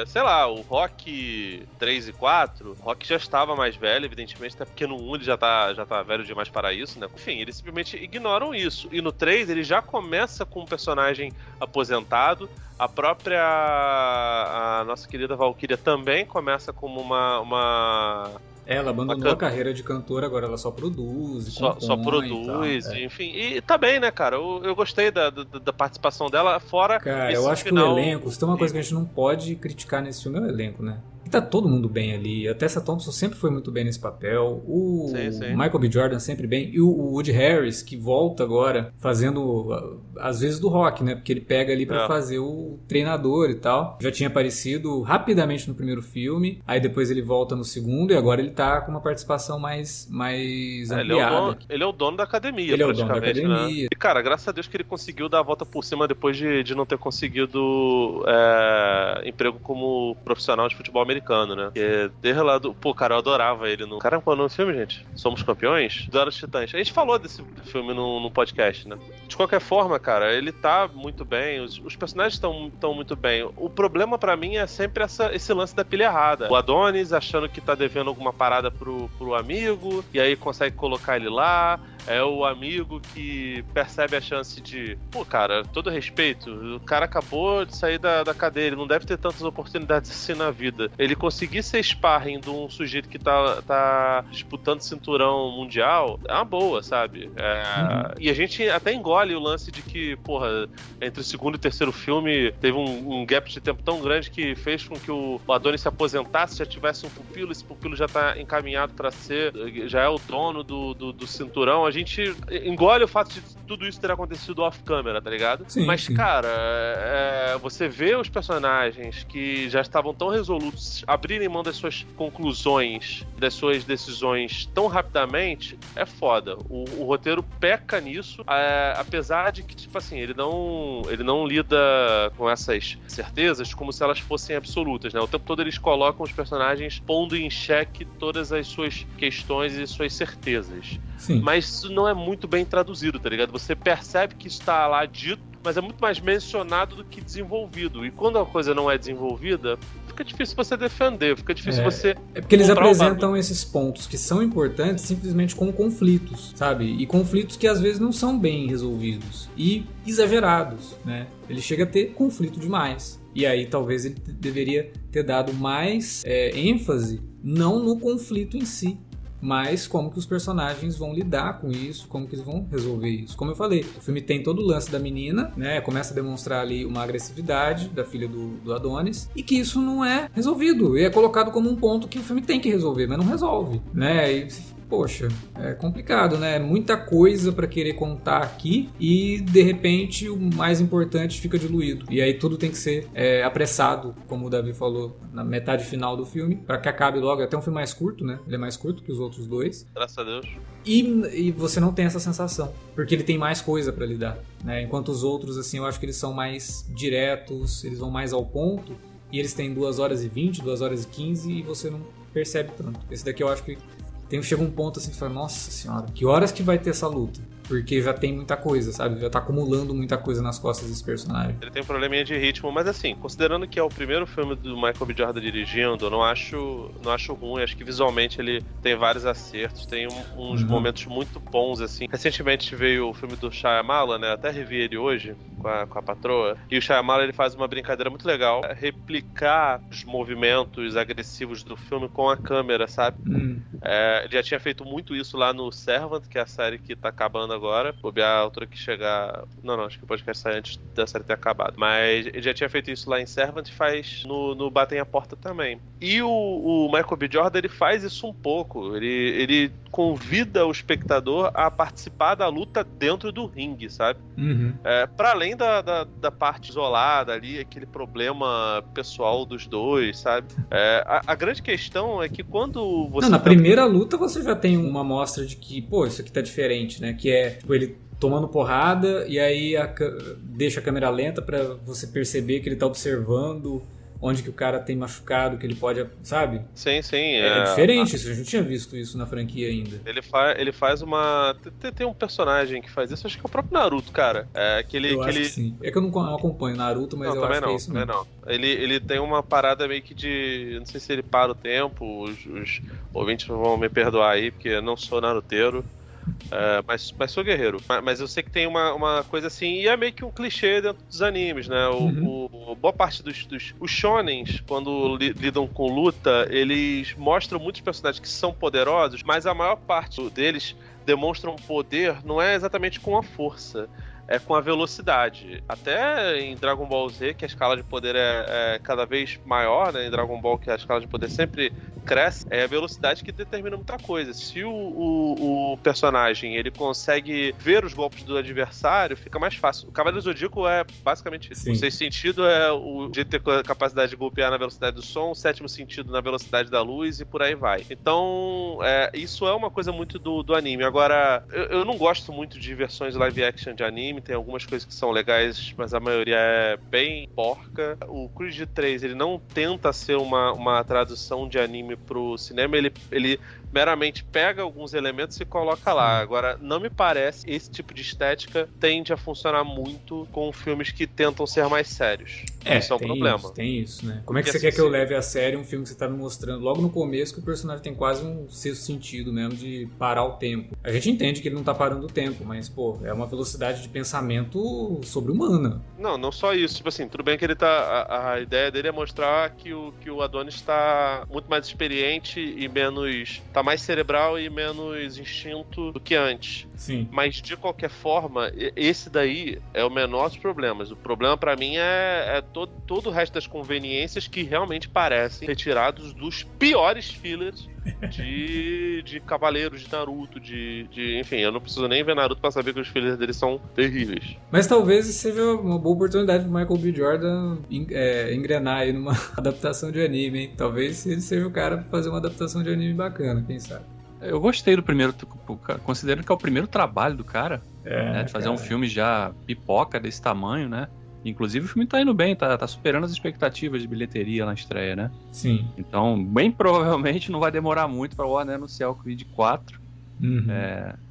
sei lá, o Rock 3 e 4, o Rock já estava mais velho, evidentemente, até porque no 1 ele já tá, já tá velho demais para isso, né? Enfim, eles simplesmente ignoram isso. E no 3 ele já começa com um personagem aposentado. A própria. A nossa querida Valkyria também começa como uma. uma Ela abandonou Bacana. a carreira de cantora, agora ela só produz. e só, só compõe e produz, tal. É. enfim. E tá bem, né, cara? Eu, eu gostei da, da, da participação dela, fora. Cara, eu acho final- que o elenco, se tem uma coisa que a gente não pode criticar nesse filme é o elenco, né? Tá todo mundo bem ali. A Tessa Thompson sempre foi muito bem nesse papel. O Sim, sim. Michael B. Jordan sempre bem. E o Woody Harris, que volta agora fazendo, às vezes, do rock, né? Porque ele pega ali pra É. fazer o treinador e tal. Já tinha aparecido rapidamente no primeiro filme. Aí depois ele volta no segundo. E agora ele tá com uma participação mais, mais É, ele, é ampliada. dono, ele é o dono da academia, Ele é o dono da né? academia. E, cara, graças a Deus que ele conseguiu dar a volta por cima depois de, de não ter conseguido é, emprego como profissional de futebol americano, né? Porque desde lá do... Pô, cara, eu adorava ele no... Caramba, qual é o nome do filme, gente? Somos Campeões? Do Era os Titãs. A gente falou desse filme no, no podcast, né? De qualquer forma, cara, ele tá muito bem, os, os personagens estão tão muito bem. O problema pra mim é sempre essa, esse lance da pilha errada. O Adonis achando que tá devendo alguma parada pro, pro amigo, e aí consegue colocar ele lá. É o amigo que percebe a chance de. Pô, cara, todo respeito, o cara acabou de sair da, da cadeia, ele não deve ter tantas oportunidades assim na vida. Ele conseguir ser sparring de um sujeito que tá, tá disputando cinturão mundial é uma boa, sabe? É, E a gente até engole o lance de que, porra, entre o segundo e o terceiro filme teve um, um gap de tempo tão grande que fez com que o Adonis se aposentasse, já tivesse um pupilo, esse pupilo já tá encaminhado pra ser, já é o dono do, do, do cinturão. A gente engole o fato de tudo isso ter acontecido off-câmera, tá ligado? Sim, Mas, sim. cara, é, você vê os personagens que já estavam tão resolutos abrirem mão das suas conclusões, das suas decisões tão rapidamente, é foda. O, o roteiro peca nisso, é, apesar de que, tipo assim, ele não, ele não lida com essas certezas como se elas fossem absolutas, né? O tempo todo eles colocam os personagens pondo em xeque todas as suas questões e suas certezas. Sim. Mas isso não é muito bem traduzido, tá ligado? Você percebe que está lá dito, mas é muito mais mencionado do que desenvolvido. E quando a coisa não é desenvolvida, fica difícil você defender, fica difícil É. você. É porque eles apresentam esses pontos que são importantes simplesmente como conflitos, sabe? E conflitos que às vezes não são bem resolvidos e exagerados, né? Ele chega a ter conflito demais. E aí talvez ele deveria ter dado mais é, ênfase não no conflito em si, mas como que os personagens vão lidar com isso, como que eles vão resolver isso. Como eu falei, o filme tem todo o lance da menina, né? Começa a demonstrar ali uma agressividade da filha do, do Adonis e que isso não é resolvido. E é colocado como um ponto que o filme tem que resolver, mas não resolve, né? E, Poxa, é complicado, né? Muita coisa pra querer contar aqui e de repente o mais importante fica diluído. E aí tudo tem que ser é, apressado, como o Davi falou na metade final do filme, pra que acabe logo. É até um filme mais curto, né? Ele é mais curto que os outros dois. Graças a Deus. E, e você não tem essa sensação, porque ele tem mais coisa pra lidar, né? Enquanto os outros, assim, eu acho que eles são mais diretos, eles vão mais ao ponto, e eles têm 2 horas e 20, 2 horas e 15, e você não percebe tanto. Esse daqui eu acho que tem, chega um ponto assim que fala, nossa senhora, que horas que vai ter essa luta? Porque já tem muita coisa, sabe? Já tá acumulando muita coisa nas costas desse personagem. Ele tem um probleminha de ritmo, mas assim, considerando que é o primeiro filme do Michael B. Jordan dirigindo, eu não acho, não acho ruim. Acho que visualmente ele tem vários acertos, tem um- uns Uhum. momentos muito bons, assim. Recentemente veio o filme do Shyamala, né? Até revi ele hoje com a, com a patroa. E o Shyamala, ele faz uma brincadeira muito legal. é Replicar os movimentos agressivos do filme com a câmera, sabe? Hum, É, ele já tinha feito muito isso lá no Servant, que é a série que tá acabando agora. Bobear a altura que chegar. Não, não, acho que o podcast sai antes da série ter acabado. Mas ele já tinha feito isso lá em Servant e faz no, no Batem a Porta também. E o, o Michael B. Jordan, ele faz isso um pouco. Ele, ele convida o espectador a participar da luta dentro do ringue, sabe? Uhum. É, para além da, da, da, parte isolada ali, aquele problema pessoal dos dois, sabe? É, a, a, grande questão é que quando você. Não, na tá... primeira luta você já tem uma amostra de que, pô, isso aqui tá diferente, né? Que é, tipo, ele tomando porrada e aí a, deixa a câmera lenta para você perceber que ele tá observando onde que o cara tem machucado, que ele pode, sabe? Sim, sim. É, é diferente isso, a gente tinha visto isso na franquia ainda. Ele, fa ele faz uma... Tem, tem, um personagem que faz isso, acho que é o próprio Naruto, cara. É que ele... Eu que acho ele... que sim. É que eu não acompanho Naruto, mas não, eu também acho não, que é isso também mesmo. não. Ele, ele tem uma parada meio que de... Não sei se ele para o tempo, os, os ouvintes vão me perdoar aí, porque eu não sou naruteiro. Uh, mas, mas sou guerreiro. Mas, mas, eu sei que tem uma, uma coisa assim, e é meio que um clichê dentro dos animes, né? O, uhum. o boa parte dos, dos. Os shonens, quando li, lidam com luta, eles mostram muitos personagens que são poderosos, mas a maior parte deles demonstram poder não é exatamente com a força é com a velocidade. Até em Dragon Ball Z, que a escala de poder é, é, cada vez maior, né? Em Dragon Ball, que a escala de poder sempre cresce, é a velocidade que determina muita coisa. Se o, o, o personagem ele consegue ver os golpes do adversário, fica mais fácil. O Cavaleiro Zodíaco é basicamente isso. Sim. O sexto sentido é o de ter capacidade de golpear na velocidade do som, o sétimo sentido na velocidade da luz e por aí vai. Então, é, isso é uma coisa muito do, do anime. Agora, eu, eu não gosto muito de versões live action de anime tem algumas coisas que são legais, mas a maioria é bem porca. O Creed 3, ele não tenta ser uma, uma tradução de anime pro cinema, ele, ele meramente pega alguns elementos e coloca lá. Agora, não me parece esse tipo de estética tende a funcionar muito com filmes que tentam ser mais sérios. É, isso é um tem problema. Isso, tem isso, né? Como é que Porque você assim, quer que eu leve a sério um filme que você tá me mostrando logo no começo que o personagem tem quase um sexto sentido mesmo de parar o tempo? A gente entende que ele não tá parando o tempo, mas, pô, é uma velocidade de pensamento sobre-humana. Não, não só isso. Tipo assim, tudo bem que ele tá. A, a ideia dele é mostrar que o, que o Adonis está muito mais experiente e menos. tá mais cerebral e menos instinto do que antes. Sim. Mas de qualquer forma, esse daí é o menor dos problemas. O problema para mim é, é todo, todo o resto das conveniências que realmente parecem retirados dos piores fillers de, de Cavaleiros de Naruto, de, de. Enfim, eu não preciso nem ver Naruto pra saber que os filhos dele são terríveis. Mas talvez seja uma boa oportunidade pro Michael B. Jordan é, engrenar aí numa adaptação de anime, hein? Talvez ele seja o cara pra fazer uma adaptação de anime bacana, quem sabe. Eu gostei do primeiro, considerando que é o primeiro trabalho do cara, é, né, de fazer cara. um filme já pipoca desse tamanho, né? Inclusive o filme tá indo bem, tá, tá superando as expectativas de bilheteria na estreia, né? Sim. Então, bem provavelmente não vai demorar muito pra Warner anunciar o Creed 4. Uhum.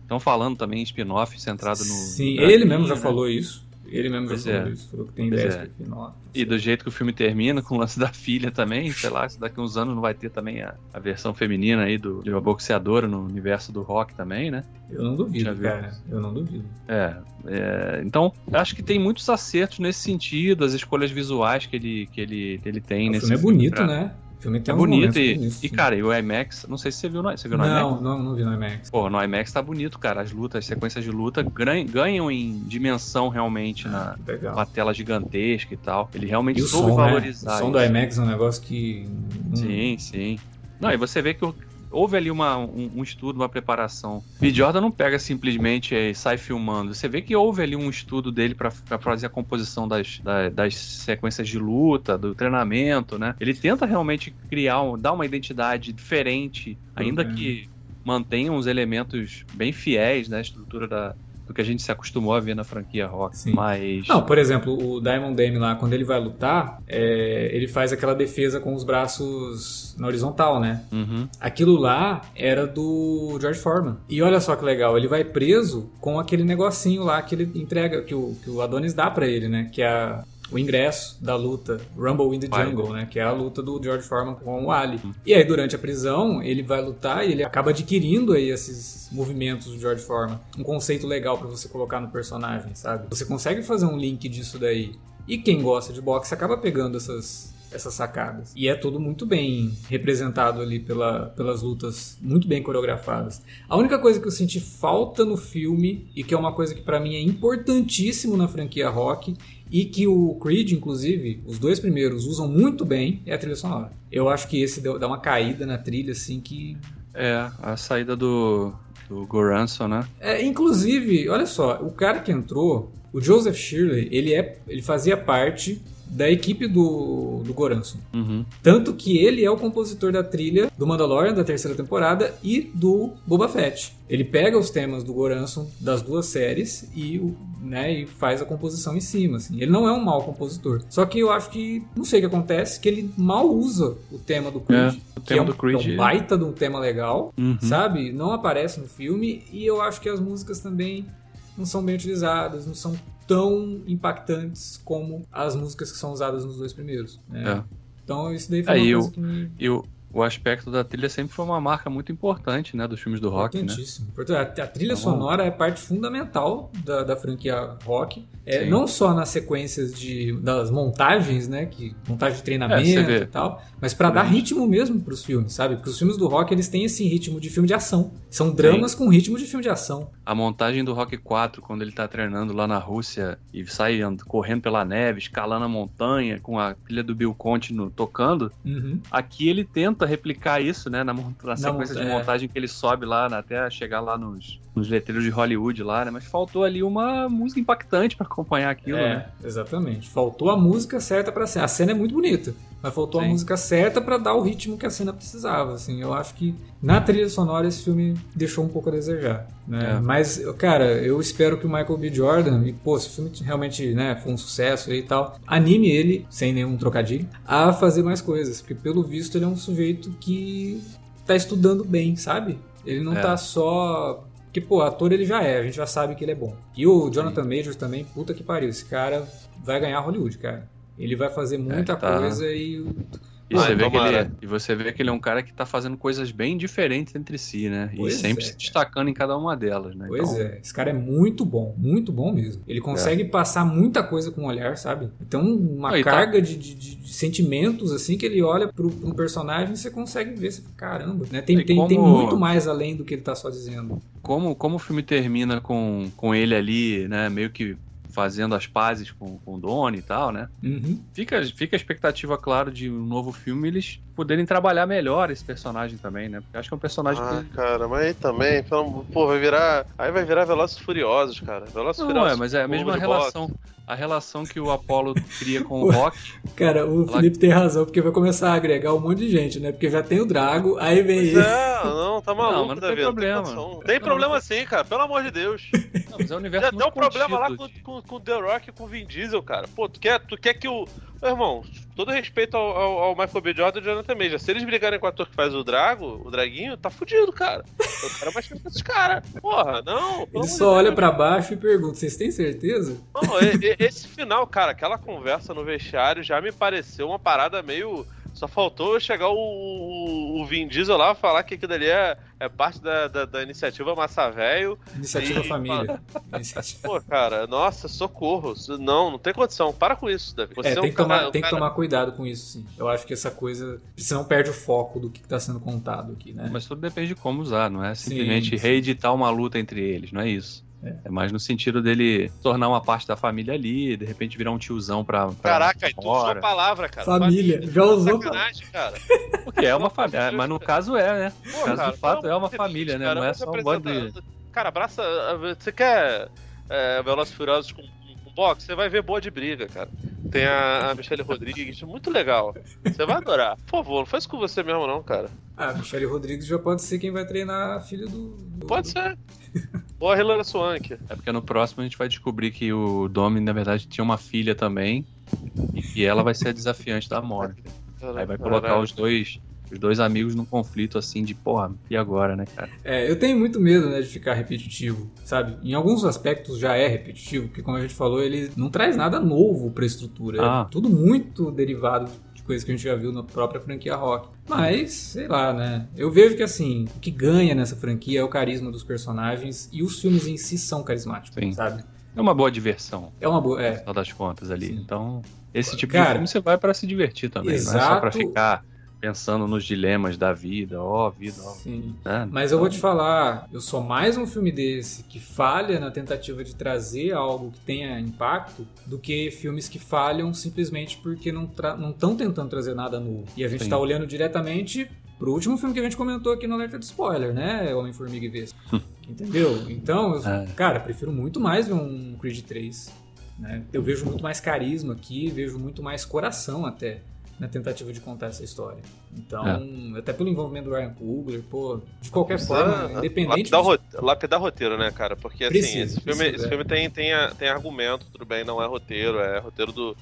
Estão é, falando também em spin-off centrado no. Sim, ele mesmo já né? falou isso. Ele mesmo pois já falou é. isso. Falou que tem Pois ideias é. pro spin-off. E do jeito que o filme termina, com o lance da filha também, sei lá, se daqui uns anos não vai ter também a, a versão feminina aí do, de uma boxeadora no universo do rock também, né? Eu não duvido, cara. Eu não duvido. É, é, então acho que tem muitos acertos nesse sentido, as escolhas visuais que ele, que ele, ele tem o nesse filme é bonito, pra- né? Filme tem É bonito e, e, cara, e o IMAX, não sei se você viu, no- você viu no IMAX? Não, não, não vi no IMAX. Pô, no IMAX tá bonito, cara. As lutas, as sequências de luta ganham em dimensão realmente na Que Legal. uma tela gigantesca e tal. Ele realmente o soube som, né? valorizar. O som do isso. IMAX é um negócio que. hum, Sim, sim. Não, e você vê que o- houve ali uma, um, um estudo, uma preparação. B. Jordan não pega simplesmente e sai filmando. Você vê que houve ali um estudo dele pra fazer a composição das, da- das sequências de luta, do treinamento, né? Ele tenta realmente criar, um- dar uma identidade diferente, ainda Uhum. que mantenha uns elementos bem fiéis na estrutura da, do que a gente se acostumou a ver na franquia Rock. Sim. Mas. Não, por exemplo, o Diamond Dame lá, quando ele vai lutar, é, ele faz aquela defesa com os braços na horizontal, né? Uhum. Aquilo lá era do George Foreman. E olha só que legal, ele vai preso com aquele negocinho lá que ele entrega, que o, que o Adonis dá pra ele, né? Que é a- o ingresso da luta Rumble in the. Jungle, né? Que é a luta do George Foreman com o Ali. E aí, durante a prisão, ele vai lutar e ele acaba adquirindo aí esses movimentos do George Foreman. Um conceito legal pra você colocar no personagem, sabe? Você consegue fazer um link disso daí. E quem gosta de boxe acaba pegando essas, essas sacadas. E é tudo muito bem representado ali pela, pelas lutas, muito bem coreografadas. A única coisa que eu senti falta no filme, e que é uma coisa que pra mim é importantíssimo na franquia rock, e que o Creed, inclusive, os dois primeiros usam muito bem, é a trilha sonora. Eu acho que esse deu- dá uma caída na trilha, assim, que É, a saída do, do Goranson, né? É, inclusive, olha só, o cara que entrou, o Joseph Shirley, ele, é, ele fazia parte da equipe do, do Goranson. Uhum. Tanto que ele é o compositor da trilha do Mandalorian da terceira temporada e do Boba Fett. Ele pega os temas do Goranson das duas séries e, né, e faz a composição em cima. Assim. Ele não é um mau compositor. Só que eu acho que, não sei o que acontece, que ele mal usa o tema do Creed. É, o que tema é um, do Creed, é um é. baita de um tema legal, Uhum. sabe? Não aparece no filme e eu acho que as músicas também não são bem utilizadas, não são tão impactantes como as músicas que são usadas nos dois primeiros. né? É. Então isso daí foi uma eu- coisa que me E o, aspecto da trilha sempre foi uma marca muito importante, né? Dos filmes do rock, né? Importantíssimo. Importante. A, trilha Então, sonora é parte fundamental da, da franquia rock. É, Sim. não só nas sequências de, das montagens, né? Que, montagem de É, treinamento vê. e tal. Mas pra dar ritmo mesmo pros filmes, sabe? Porque os filmes do rock, eles têm esse ritmo de filme de ação. São dramas com ritmo de filme de ação. A montagem do Rock 4, quando ele tá treinando lá na Rússia e sai correndo pela neve, escalando a montanha, com a trilha do Bill Conti no- tocando, Uhum. aqui ele tenta replicar isso, né? Na, na sequência monta- de é. montagem que ele sobe lá na- até chegar lá nos, nos letreiros de Hollywood lá, né? Mas faltou ali uma música impactante pra acompanhar aquilo, é, né? exatamente. Faltou a música certa pra cena. A cena é muito bonita, mas faltou a Sim. música certa pra dar o ritmo que a cena precisava. Assim, eu acho que na trilha sonora esse filme deixou um pouco a desejar. Né? É. Mas, cara, eu espero que o Michael B. Jordan, e pô, se o filme realmente né, for um sucesso e tal, anime ele, sem nenhum trocadilho, a fazer mais coisas. Porque pelo visto ele é um sujeito que tá estudando bem, sabe? Ele não É. tá só. Porque, pô, ator ele já é, a gente já sabe que ele é bom. E o Jonathan Majors também, puta que pariu, esse cara vai ganhar Hollywood, cara. Ele vai fazer muita tá. coisa e. E, Ah, você vê que ele, e você vê que ele é um cara que tá fazendo coisas bem diferentes entre si, né? Pois e sempre é, se destacando em cada uma delas, né? Pois Então, é, esse cara é muito bom, muito bom mesmo. Ele consegue passar muita coisa com o olhar, sabe? Então, uma Não, e tá- carga de, de- de- sentimentos, assim, que ele olha pro, pro personagem e você consegue ver, você fala, caramba, né? Tem, tem, tem como- muito mais além do que ele tá só dizendo. como, como o filme termina com, com ele ali, né? Meio que fazendo as pazes com, com o Donnie e tal, né? Uhum. Fica, fica a expectativa, claro, de um novo filme eles poderem trabalhar melhor esse personagem também, né? Porque eu acho que é um personagem Ah, que. cara, mas aí também, pô, vai virar. Aí vai virar Velozes Furiosos, cara. Velozes Não, Furiosos. é, mas é a mesma relação. A relação que o Apollo cria com o Rock. Cara, o Ela- Felipe tem razão, porque vai começar a agregar um monte de gente, né? Porque já tem o Drago, aí vem Pois ele. é, não, tá maluco, Não, mas não tem problema. Tem Não, problema não sim, cara, pelo amor de Deus. Não, mas é um universo Já muito deu problema lá com, com, com o The Rock e com o Vin Diesel, cara. Pô, tu quer, tu quer que o. Meu irmão, todo respeito ao, ao, ao Michael B. Jordan e ao Jonathan Major. Se eles brigarem com o ator que faz o Drago, o Draguinho, tá fudido, cara. Eu quero mais com esses caras. Porra, não. Ele só olha pra baixo e pergunta: vocês têm certeza? Não, esse final, cara, aquela conversa no vestiário já me pareceu uma parada meio. Só faltou chegar o, o, Vin Diesel lá falar que aquilo ali é, é parte da, da, da iniciativa Massa Velho. Iniciativa Ih, Família. Pô, cara, nossa, socorro. Não, não tem condição. Para com isso, Davi. Você É, um tem, que cara- tomar, um tem que cara- tomar cuidado com isso, sim. Eu acho que essa coisa. Senão perde o foco do que tá sendo contado aqui, né? Mas tudo depende de como usar, não é simplesmente Sim, sim. reeditar uma luta entre eles, não é isso. É. É. mais no sentido dele tornar uma parte da família ali, de repente virar um tiozão pra. pra Caraca, tu usou a palavra, cara. Família. Já usou Sacanagem, cara. Porque é uma família, mas no caso é, né? Pô, No caso cara, do fato é uma família, né? cara, Não é só um bando de. Cara, abraça. Você quer é, Velozes Furiosos com, com boxe? Você vai ver boa de briga, cara. Tem a, a Michelle Rodrigues, muito legal. Você vai adorar. Por favor, não faz com você mesmo, não, cara. Ah, Michelle Rodrigues já pode ser quem vai treinar a filha do. do- Pode ser. Ou a Hilary Swank. É porque no próximo a gente vai descobrir que o Domi, na verdade, tinha uma filha também. E que ela vai ser a desafiante da morte. Aí vai colocar os dois, os dois amigos num conflito assim de, porra, e agora, né, cara? É, eu tenho muito medo, né, de ficar repetitivo, sabe? Em alguns aspectos já é repetitivo, porque como a gente falou, ele não traz nada novo pra estrutura. Ah. É tudo muito derivado de coisas que a gente já viu na própria franquia Rock. Mas, sei lá, né? Eu vejo que assim, o que ganha nessa franquia é o carisma dos personagens e os filmes em si são carismáticos, Sim. sabe? É uma boa diversão, É uma boa. no É, final das contas ali. Sim. Então, esse tipo Cara, de filme você vai pra se divertir também. Não é só pra exato. ficar pensando nos dilemas da vida, ó, vida, ó. sim. né? Mas eu vou te falar, eu sou mais um filme desse que falha na tentativa de trazer algo que tenha impacto do que filmes que falham simplesmente porque não estão tentando trazer nada novo. E a gente está olhando diretamente pro último filme que a gente comentou aqui no Alerta de Spoiler, né? Homem-Formiga e Vespa. Entendeu? Então, eu, É. cara, prefiro muito mais ver um Creed 3. Né? Eu vejo muito mais carisma aqui, vejo muito mais coração até na tentativa de contar essa história. Então, É. até pelo envolvimento do Ryan Coogler, pô, de qualquer Precisa forma, independente lapidar, dos- roteiro, lapidar roteiro, né, cara? Porque assim, Precisa, esse filme, precisa, esse é. filme tem, tem argumento, tudo bem, não é roteiro, é roteiro do,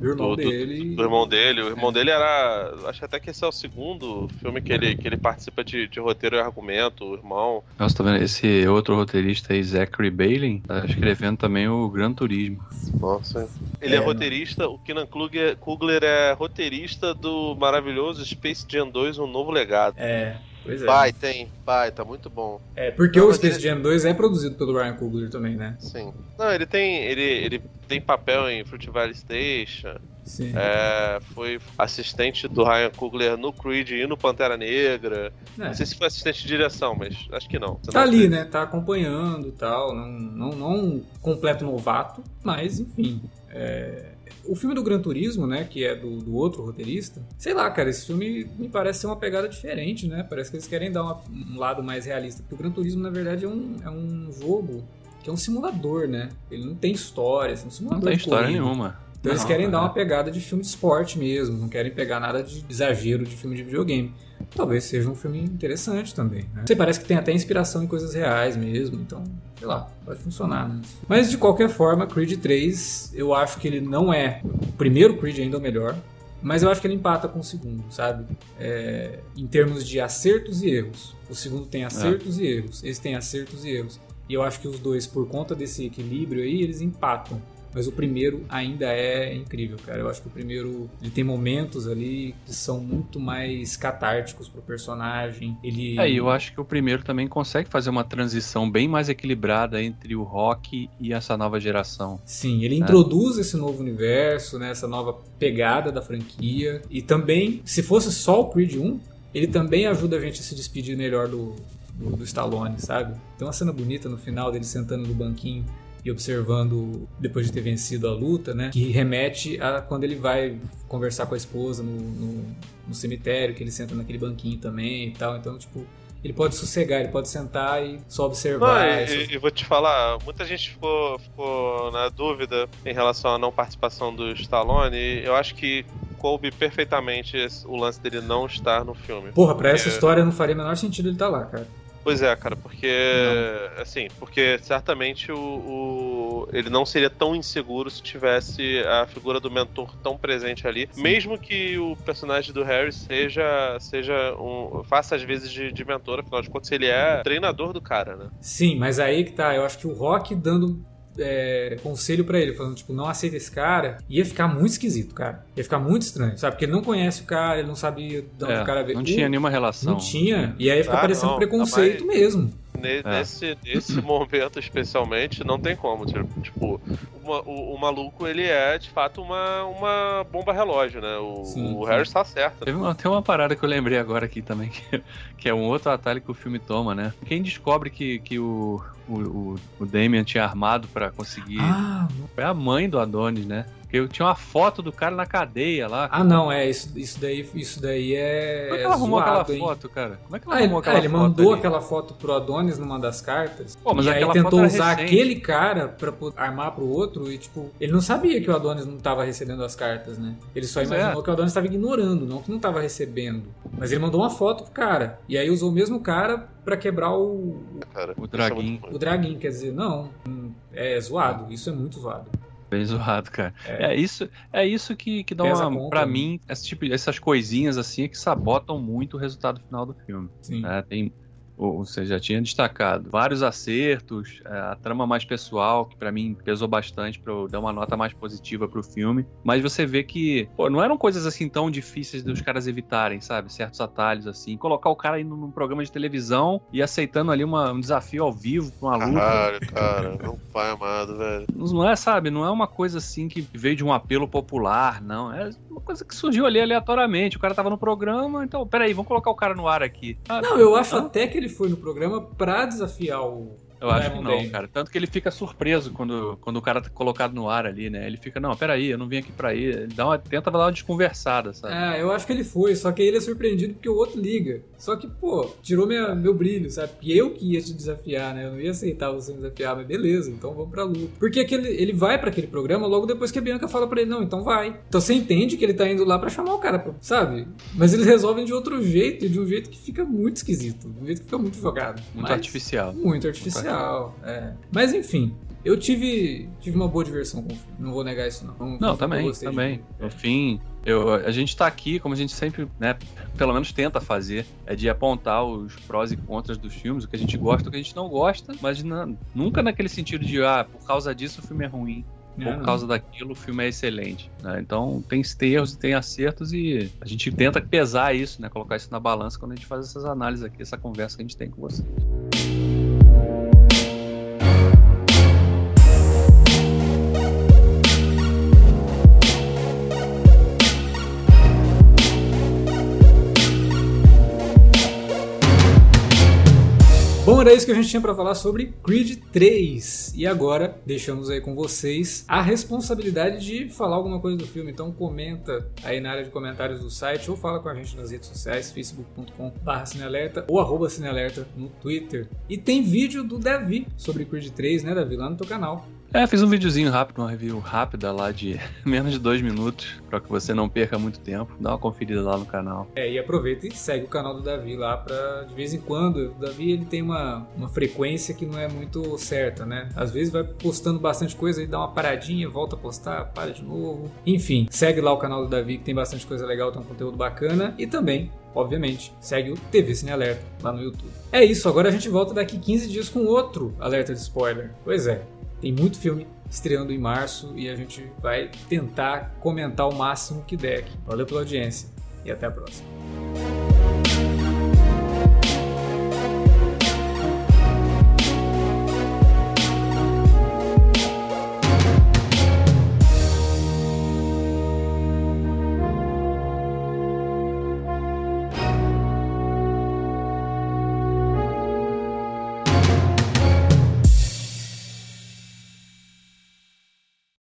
do irmão do, do- dele. do irmão dele. O irmão É. dele era. Acho até que esse é o segundo filme que ele, que ele participa de, de roteiro e argumento, o irmão. Nossa, tá vendo? Esse outro roteirista aí, Zachary Bailey, tá escrevendo também o Gran Turismo. Nossa. Ele é, É, roteirista, o Keenan Kugler, Kugler é roteirista do maravilhoso Space Jam 2, Um Novo Legado. É, pois é. Vai, tem, vai, tá muito bom. É, porque Não, o Space ele- Jam 2 é produzido pelo Ryan Coogler também, né? Sim. Não, ele tem. Ele, ele tem papel em Fruit Valley Station. Sim. É, foi assistente do Ryan Coogler no Creed e no Pantera Negra. É. Não sei se foi assistente de direção, mas acho que não. Tá ali, né? Tá acompanhando e tal. Não, não, não um completo novato, mas enfim. É, O filme do Gran Turismo, né? Que é do, do outro roteirista. Sei lá, cara, esse filme me parece ser uma pegada diferente, né? Parece que eles querem dar uma- um lado mais realista. Porque o Gran Turismo, na verdade, é um, é um jogo que é um simulador, né? Ele não tem história, assim, um Não simulador tem de história corrida. nenhuma. Então eles querem é. dar uma pegada de filme de esporte mesmo, não querem pegar nada de exagero de filme de videogame. Talvez seja um filme interessante também, né? Você parece que tem até inspiração em coisas reais mesmo, então, sei lá, pode funcionar, né? Mas de qualquer forma, Creed 3, eu acho que ele não é. O primeiro Creed ainda é o melhor, mas eu acho que ele empata com o segundo, sabe? É, em termos de acertos e erros. O segundo tem acertos e erros, esse tem acertos e erros. E eu acho que os dois, por conta desse equilíbrio aí, eles empatam. Mas o primeiro ainda é incrível, cara. Eu acho que o primeiro ele tem momentos ali que são muito mais catárticos pro personagem. Ele É, e eu acho que o primeiro também consegue fazer uma transição bem mais equilibrada entre o rock e essa nova geração. Sim, ele introduz esse novo universo, né, essa nova pegada da franquia. E também, se fosse só o Creed 1, ele também ajuda a gente a se despedir melhor do, do, do Stallone, sabe? Tem uma cena bonita no final dele sentando no banquinho e observando, depois de ter vencido a luta, né? Que remete a quando ele vai conversar com a esposa no, no, no cemitério, que ele senta naquele banquinho também e tal. Então, tipo, ele pode sossegar, ele pode sentar e só Não, observar. e, essas- e- vou te falar, muita gente ficou, ficou na dúvida em relação à não participação do Stallone. e eu acho que coube perfeitamente o lance dele não estar no filme. Porra, pra essa Porque- história não faria o menor sentido ele estar lá, cara. Pois é, cara, porque. Assim, porque certamente o, o- ele não seria tão inseguro se tivesse a figura do mentor tão presente ali. Mesmo que o personagem do Harry seja. seja um. faça às vezes de, de mentor, afinal de contas, ele é treinador do cara, né? Sim, mas aí que tá. Eu acho que o Rock dando é, conselho pra ele, falando, tipo, não aceita esse cara, ia ficar muito esquisito, cara. Ia ficar muito estranho, sabe? Porque ele não conhece o cara, ele não sabia de onde É, o cara veio. não tinha nenhuma relação. Não tinha. E aí fica Ah, parecendo não, preconceito tá mesmo. É. Nesse, nesse momento, especialmente, não tem como. Tipo, tipo, o, o- o maluco, ele é, de fato, uma, uma bomba relógio, né? O, Sim, o sim. Harry está certo. né? Teve uma, tem uma parada que eu lembrei agora aqui também, que, que é um outro atalho que o filme toma, né? Quem descobre que, que o, o, o, o Damien tinha armado pra conseguir. Ah, Foi a mãe do Adonis, né? Porque tinha uma foto do cara na cadeia lá. ah, não, é, isso, isso daí, isso daí é. Como é que ela arrumou zoado, aquela hein? foto, cara? Como é que ela Ah, ele, arrumou aquela ah, ele foto mandou ali? aquela foto pro Adonis numa das cartas. Pô, mas e aí tentou usar recente. aquele cara pra armar pro outro e, tipo, ele não sabia que o Adonis não tava recebendo as cartas, né? Ele só Pois imaginou é. que o Adonis tava ignorando, não que não tava recebendo. Mas ele mandou uma foto pro cara. E aí usou o mesmo cara pra quebrar o, Cara, O é ruim. o Draguinho. Quer dizer, não, é zoado. Isso é muito zoado. Bem zoado, cara. É. É, isso, é isso que, que dá Pesa uma. Pra né? mim, esse tipo, essas coisinhas assim é que sabotam muito o resultado final do filme. Sim. né? Tem, ou você já tinha destacado vários acertos, é, a trama mais pessoal, que pra mim pesou bastante pra eu dar uma nota mais positiva pro filme. Mas você vê que, pô, não eram coisas assim tão difíceis dos caras evitarem, sabe? Certos atalhos assim. Colocar o cara indo num programa de televisão e aceitando ali uma- um desafio ao vivo pra uma luta. Caralho, cara, meu pai amado, velho. Não é, sabe? Não é uma coisa assim que veio de um apelo popular, não. É uma coisa que surgiu ali aleatoriamente. O cara tava no programa, então, peraí, vamos colocar o cara no ar aqui. Ah, Não, eu acho Não? até que ele foi no programa pra desafiar o, Eu acho que não, cara. Tanto que ele fica surpreso quando, quando o cara tá colocado no ar ali, né? Ele fica, não, peraí, eu não vim aqui pra ir. Ele dá uma, tenta dar uma desconversada, sabe? É, eu acho que ele foi, só que ele é surpreendido porque o outro liga. Só que, pô, tirou minha, meu brilho, sabe? Eu que ia te desafiar, né? Eu não ia aceitar você me desafiar, mas beleza, então vamos pra luta. Porque aquele, ele vai para aquele programa logo depois que a Bianca fala pra ele, não, então vai. Então você entende que ele tá indo lá para chamar o cara, sabe? Mas eles resolvem de outro jeito, de um jeito que fica muito esquisito, de um jeito que fica muito jogado. Muito mas, artificial. Muito artificial, é. Mas enfim, eu tive, tive uma boa diversão com o filme. Não vou negar isso, não. Não, não também, também. No fim, eu, a gente tá aqui, como a gente sempre, né, pelo menos tenta fazer, é de apontar os prós e contras dos filmes, o que a gente gosta, o que a gente não gosta, mas na, nunca naquele sentido de, ah, por causa disso o filme é ruim. Por não. causa daquilo, o filme é excelente. Né? Então tem erros e tem acertos e a gente tenta pesar isso, né? Colocar isso na balança quando a gente faz essas análises aqui, essa conversa que a gente tem com você. Bom, era isso que a gente tinha para falar sobre Creed 3. E agora deixamos aí com vocês a responsabilidade de falar alguma coisa do filme. Então comenta aí na área de comentários do site ou fala com a gente nas redes sociais, facebook.com.br cinealerta ou arroba cinealerta no Twitter. E tem vídeo do Davi sobre Creed 3, né, Davi? Lá no teu canal. É, fiz um videozinho rápido, uma review rápida lá de menos de dois minutos, para que você não perca muito tempo. Dá uma conferida lá no canal. É, e aproveita e segue o canal do Davi lá para de vez em quando. O Davi ele tem uma, uma frequência que não é muito certa, né? Às vezes vai postando bastante coisa e dá uma paradinha, volta a postar, para de novo. Enfim, segue lá o canal do Davi que tem bastante coisa legal, tem um conteúdo bacana e também obviamente, segue o TV Cine Alerta lá no YouTube. É isso, agora a gente volta daqui 15 dias com outro alerta de spoiler. Pois é, tem muito filme estreando em março e a gente vai tentar comentar o máximo que der aqui. Valeu pela audiência e até a próxima.